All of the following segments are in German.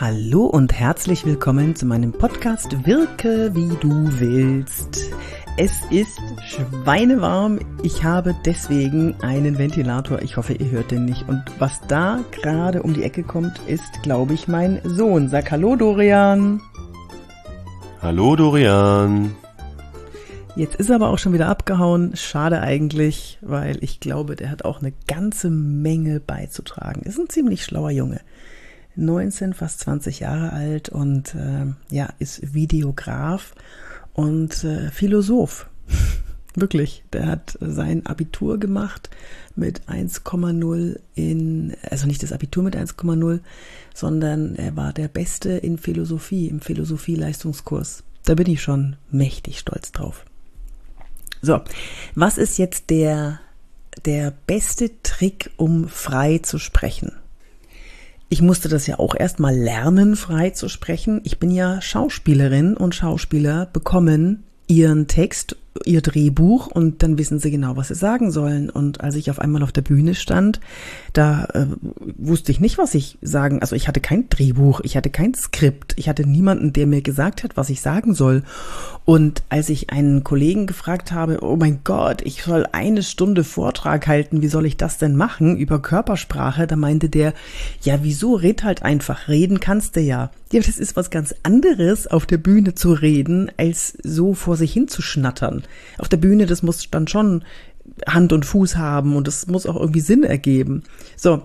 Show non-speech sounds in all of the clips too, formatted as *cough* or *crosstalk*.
Hallo und herzlich willkommen zu meinem Podcast Wirke wie du willst. Es ist schweinewarm. Ich habe deswegen einen Ventilator. Ich hoffe, ihr hört den nicht. Und was da gerade um die Ecke kommt, ist, glaube ich, mein Sohn. Sag Hallo, Dorian. Hallo, Dorian. Jetzt ist er aber auch schon wieder abgehauen. Schade eigentlich, weil ich glaube, der hat auch eine ganze Menge beizutragen. Ist ein ziemlich schlauer Junge. 19, fast 20 Jahre alt und äh, ja, ist Videograf und äh, Philosoph. *laughs* Wirklich, der hat sein Abitur gemacht mit 1,0 in, also nicht das Abitur mit 1,0, sondern er war der Beste in Philosophie, im Philosophie-Leistungskurs. Da bin ich schon mächtig stolz drauf. So, was ist jetzt der, der beste Trick, um frei zu sprechen? Ich musste das ja auch erstmal lernen, frei zu sprechen. Ich bin ja Schauspielerin und Schauspieler bekommen ihren Text ihr Drehbuch und dann wissen sie genau, was sie sagen sollen. Und als ich auf einmal auf der Bühne stand, da äh, wusste ich nicht, was ich sagen. Also ich hatte kein Drehbuch, ich hatte kein Skript, ich hatte niemanden, der mir gesagt hat, was ich sagen soll. Und als ich einen Kollegen gefragt habe, oh mein Gott, ich soll eine Stunde Vortrag halten, wie soll ich das denn machen über Körpersprache, da meinte der, ja, wieso red halt einfach, reden kannst du ja. Ja, das ist was ganz anderes, auf der Bühne zu reden, als so vor sich hin zu schnattern. Auf der Bühne, das muss dann schon Hand und Fuß haben und das muss auch irgendwie Sinn ergeben. So,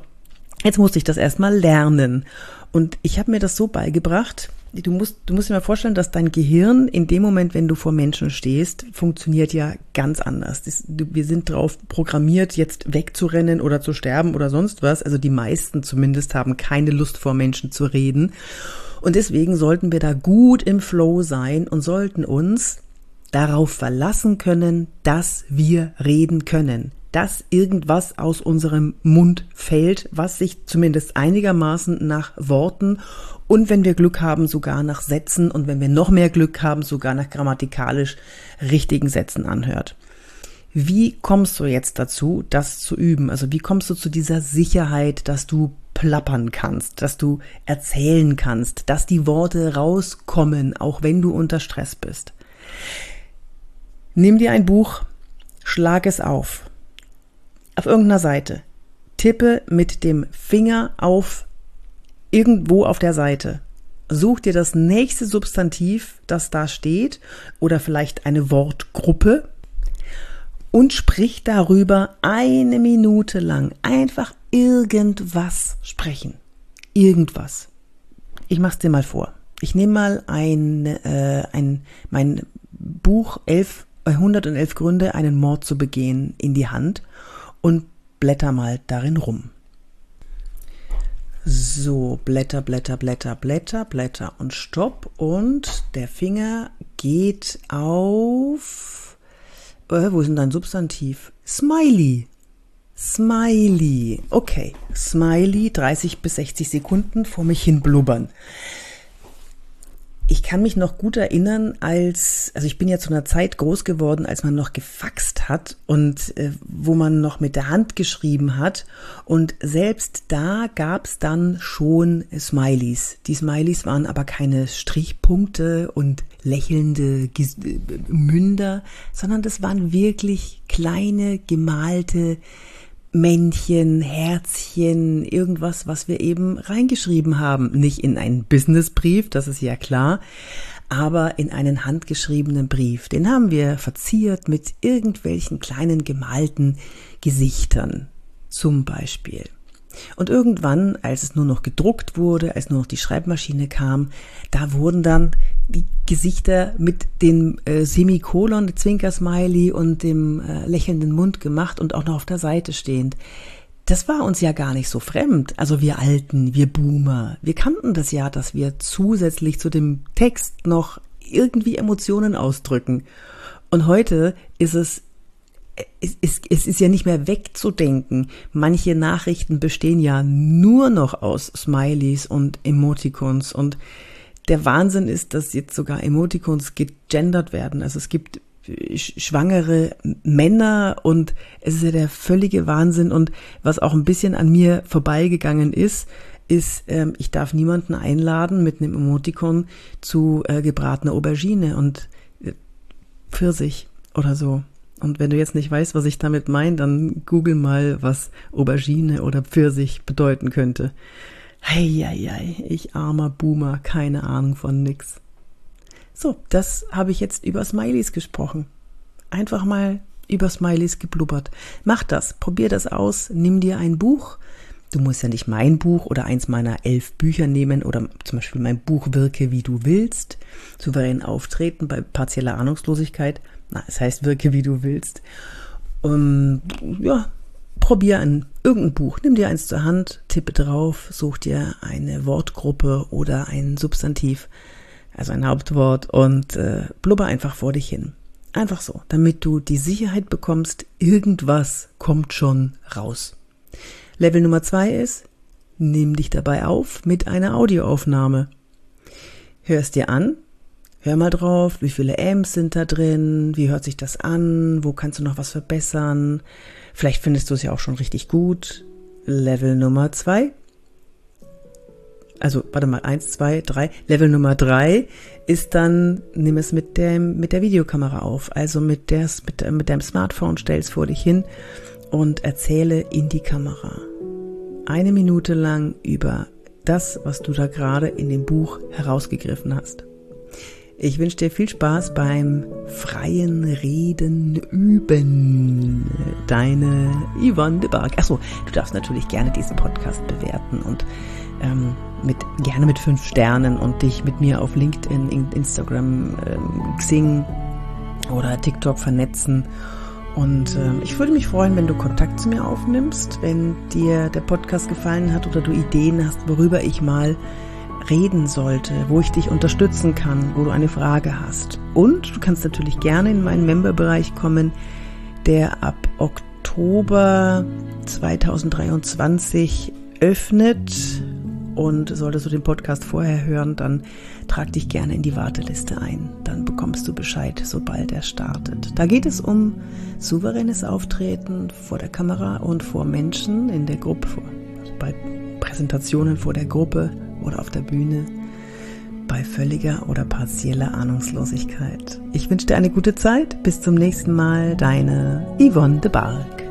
jetzt musste ich das erstmal lernen. Und ich habe mir das so beigebracht, du musst, du musst dir mal vorstellen, dass dein Gehirn in dem Moment, wenn du vor Menschen stehst, funktioniert ja ganz anders. Das, wir sind drauf programmiert, jetzt wegzurennen oder zu sterben oder sonst was. Also die meisten zumindest haben keine Lust vor Menschen zu reden. Und deswegen sollten wir da gut im Flow sein und sollten uns darauf verlassen können, dass wir reden können, dass irgendwas aus unserem Mund fällt, was sich zumindest einigermaßen nach Worten und wenn wir Glück haben, sogar nach Sätzen und wenn wir noch mehr Glück haben, sogar nach grammatikalisch richtigen Sätzen anhört. Wie kommst du jetzt dazu, das zu üben? Also wie kommst du zu dieser Sicherheit, dass du plappern kannst, dass du erzählen kannst, dass die Worte rauskommen, auch wenn du unter Stress bist? Nimm dir ein Buch, schlag es auf. Auf irgendeiner Seite. Tippe mit dem Finger auf irgendwo auf der Seite. Such dir das nächste Substantiv, das da steht, oder vielleicht eine Wortgruppe und sprich darüber eine Minute lang. Einfach irgendwas sprechen. Irgendwas. Ich mach's dir mal vor. Ich nehme mal ein, äh, ein, mein Buch elf 111 Gründe, einen Mord zu begehen, in die Hand und blätter mal darin rum. So, Blätter, Blätter, Blätter, Blätter, Blätter und Stopp. Und der Finger geht auf. Äh, wo ist denn dein Substantiv? Smiley. Smiley. Okay. Smiley, 30 bis 60 Sekunden vor mich hin blubbern ich kann mich noch gut erinnern, als, also ich bin ja zu einer Zeit groß geworden, als man noch gefaxt hat und äh, wo man noch mit der Hand geschrieben hat. Und selbst da gab's dann schon Smileys. Die Smileys waren aber keine Strichpunkte und lächelnde Ges Münder, sondern das waren wirklich kleine gemalte Männchen, Herzchen, irgendwas, was wir eben reingeschrieben haben. Nicht in einen Businessbrief, das ist ja klar, aber in einen handgeschriebenen Brief. Den haben wir verziert mit irgendwelchen kleinen gemalten Gesichtern. Zum Beispiel. Und irgendwann, als es nur noch gedruckt wurde, als nur noch die Schreibmaschine kam, da wurden dann die Gesichter mit dem äh, Semikolon, Zwinkersmiley und dem äh, lächelnden Mund gemacht und auch noch auf der Seite stehend. Das war uns ja gar nicht so fremd. Also wir Alten, wir Boomer, wir kannten das ja, dass wir zusätzlich zu dem Text noch irgendwie Emotionen ausdrücken. Und heute ist es es ist, es ist ja nicht mehr wegzudenken. Manche Nachrichten bestehen ja nur noch aus Smileys und Emoticons und der Wahnsinn ist, dass jetzt sogar Emoticons gegendert werden. Also es gibt schwangere Männer und es ist ja der völlige Wahnsinn und was auch ein bisschen an mir vorbeigegangen ist, ist, ähm, ich darf niemanden einladen mit einem Emotikon zu äh, gebratener Aubergine und äh, Pfirsich oder so. Und wenn du jetzt nicht weißt, was ich damit meine, dann google mal, was Aubergine oder Pfirsich bedeuten könnte. Heieiei, ich armer Boomer, keine Ahnung von nix. So, das habe ich jetzt über Smileys gesprochen. Einfach mal über Smileys geblubbert. Mach das, probier das aus, nimm dir ein Buch. Du musst ja nicht mein Buch oder eins meiner elf Bücher nehmen oder zum Beispiel mein Buch Wirke wie du willst. Souverän auftreten bei partieller Ahnungslosigkeit. Na, es heißt Wirke wie du willst. Um, ja, probier ein irgendein Buch. Nimm dir eins zur Hand, tippe drauf, such dir eine Wortgruppe oder ein Substantiv, also ein Hauptwort und äh, blubber einfach vor dich hin. Einfach so, damit du die Sicherheit bekommst, irgendwas kommt schon raus. Level Nummer zwei ist, nimm dich dabei auf mit einer Audioaufnahme. Hör es dir an, hör mal drauf, wie viele M's sind da drin, wie hört sich das an, wo kannst du noch was verbessern. Vielleicht findest du es ja auch schon richtig gut. Level Nummer zwei, also warte mal, eins, zwei, drei. Level Nummer drei ist dann, nimm es mit dem, mit der Videokamera auf. Also mit der, mit, mit deinem Smartphone, stell es vor dich hin und erzähle in die Kamera. Eine Minute lang über das, was du da gerade in dem Buch herausgegriffen hast. Ich wünsche dir viel Spaß beim freien Reden üben. Deine Yvonne de Barg. Achso, du darfst natürlich gerne diesen Podcast bewerten und ähm, mit, gerne mit fünf Sternen und dich mit mir auf LinkedIn, Instagram, ähm, Xing oder TikTok vernetzen. Und ähm, ich würde mich freuen, wenn du Kontakt zu mir aufnimmst, wenn dir der Podcast gefallen hat oder du Ideen hast, worüber ich mal reden sollte, wo ich dich unterstützen kann, wo du eine Frage hast. Und du kannst natürlich gerne in meinen Memberbereich kommen, der ab Oktober 2023 öffnet und solltest du den Podcast vorher hören, dann trag dich gerne in die Warteliste ein. Dann bekommst du Bescheid, sobald er startet. Da geht es um souveränes Auftreten vor der Kamera und vor Menschen in der Gruppe, bei Präsentationen vor der Gruppe oder auf der Bühne, bei völliger oder partieller Ahnungslosigkeit. Ich wünsche dir eine gute Zeit. Bis zum nächsten Mal. Deine Yvonne de Barg.